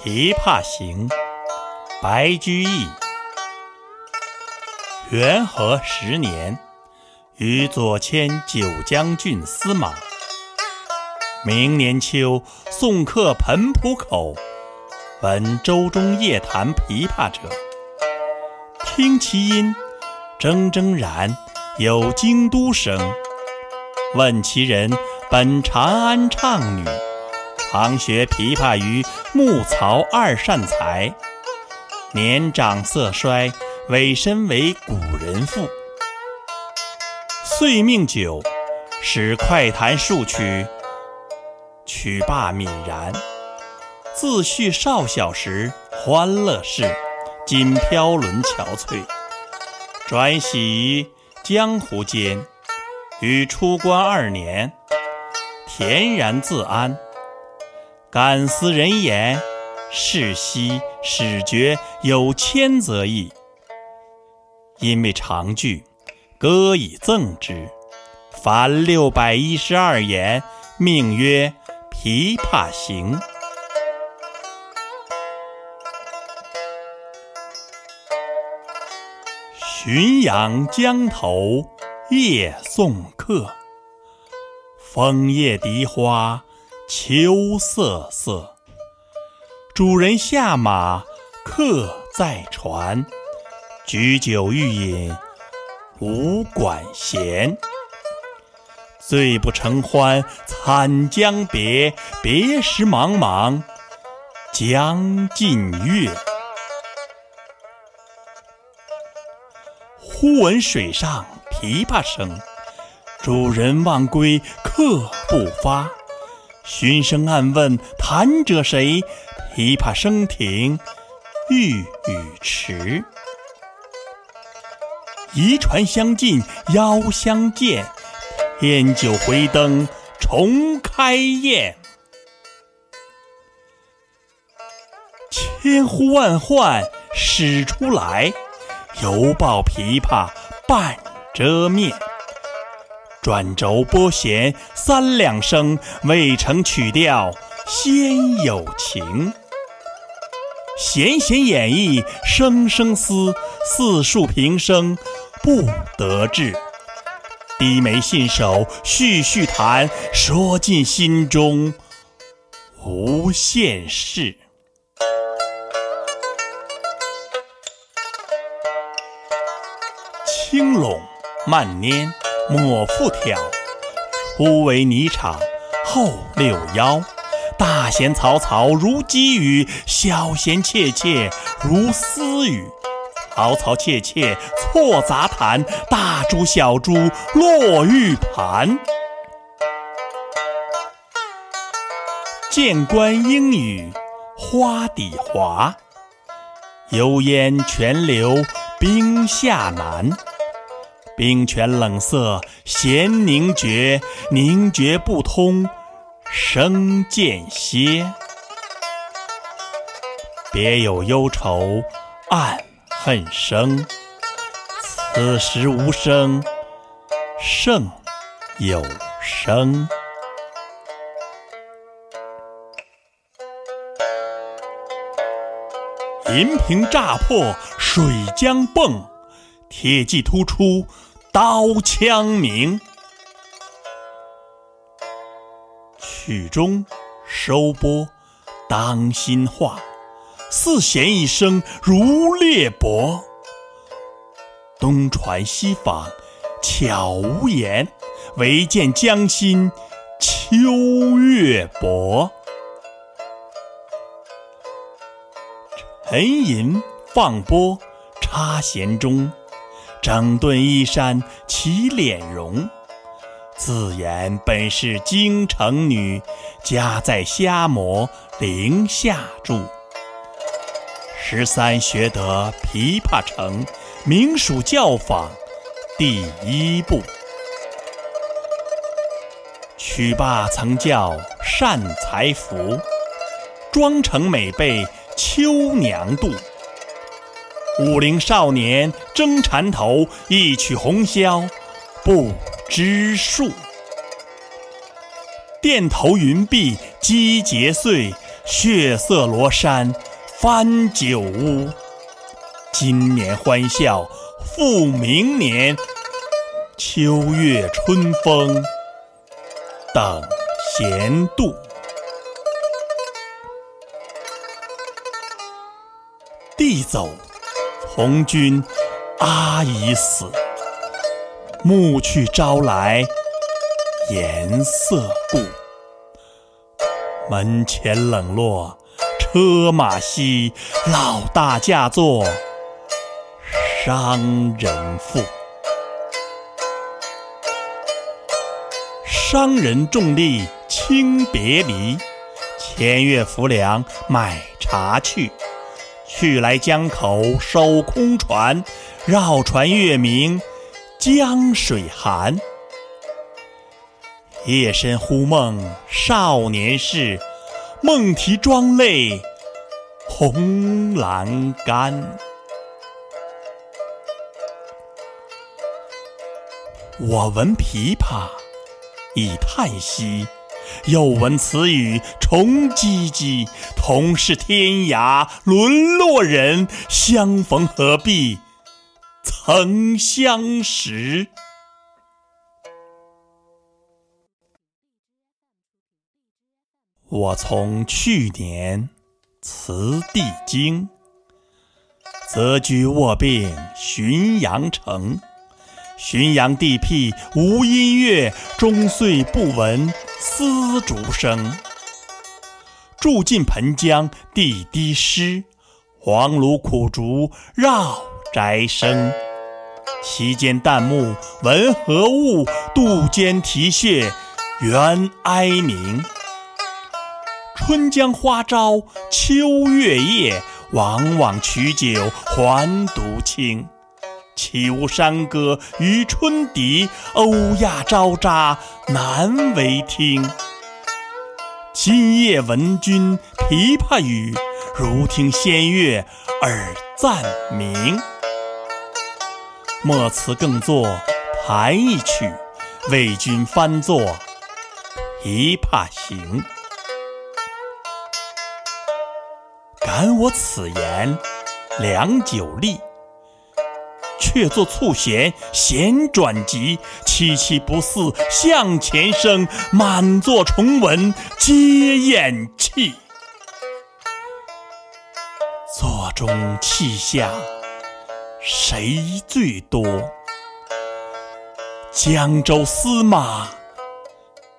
《琵琶行》白居易。元和十年，与左迁九江郡司马。明年秋，送客湓浦口，闻舟中夜弹琵琶者，听其音，铮铮然有京都声。问其人，本长安唱女。常学琵琶于木曹二善才，年长色衰，委身为古人妇。遂命酒，使快弹数曲，曲罢泯然。自叙少小时欢乐事，今飘沦憔悴，转徙江湖间，与出关二年，恬然自安。感思人言，世兮始觉有谦则意。因为长句，歌以赠之。凡六百一十二言，命曰《琵琶行》。浔阳江头夜送客，枫叶荻花。秋瑟瑟，主人下马客在船，举酒欲饮无管弦。醉不成欢惨将别，别时茫茫江浸月。忽闻水上琵琶声，主人忘归客不发。循声暗问弹者谁？琵琶声停欲语迟。移船相近邀相见，添酒回灯重开宴。千呼万唤始出来，犹抱琵琶半遮面。转轴拨弦三两声，未成曲调先有情。弦弦掩抑声声思，似诉平生不得志。低眉信手续续弹，说尽心中无限事。轻拢慢捻。莫复挑，忽为霓裳，后六幺。大弦嘈嘈如急雨，小弦切切如私语。嘈嘈切切错杂弹，大珠小珠落玉盘。剑关莺语花底滑，油烟泉流冰下难。冰泉冷涩弦凝绝，凝绝不通声渐歇。别有忧愁暗恨生，此时无声胜有声。银瓶乍破水浆迸，铁骑突出。刀枪鸣，曲终收拨当心画，四弦一声如裂帛。东传西访悄无言，唯见江心秋月薄。沉吟放拨插弦中。整顿衣衫起敛容，自言本是京城女，家在虾磨陵下住。十三学得琵琶成，名属教坊第一部。曲罢曾教善才服，妆成每被秋娘妒。武陵少年争缠头，一曲红绡不知数。钿头云鬓击节碎，血色罗衫翻酒污。今年欢笑复明年，秋月春风等闲度。地走，红军阿姨死。暮去朝来颜色故。门前冷落车马稀，老大嫁作商人妇。商人重利轻别离，千月浮梁买茶去。去来江口守空船，绕船月明江水寒。夜深忽梦少年事，梦啼妆泪红阑干。我闻琵琶已叹息。又闻此语重唧唧，同是天涯沦落人，相逢何必曾相识。我从去年辞帝京，择居卧病浔阳城。浔阳地僻无音乐，终岁不闻丝竹声。住近盆江地低湿，黄芦苦竹绕宅生。其间旦暮闻何物？杜鹃啼血猿哀鸣。春江花朝秋月夜，往往取酒还独倾。岂无山歌与春笛，欧亚招札难为听。今夜闻君琵琶语，如听仙乐耳暂明。莫辞更作弹一曲，为君翻作《琵琶行》。感我此言良久立。却作促弦弦转急，凄凄不似向前声，满座重闻皆咽气。座中泣下谁最多？江州司马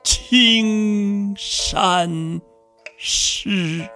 青衫湿。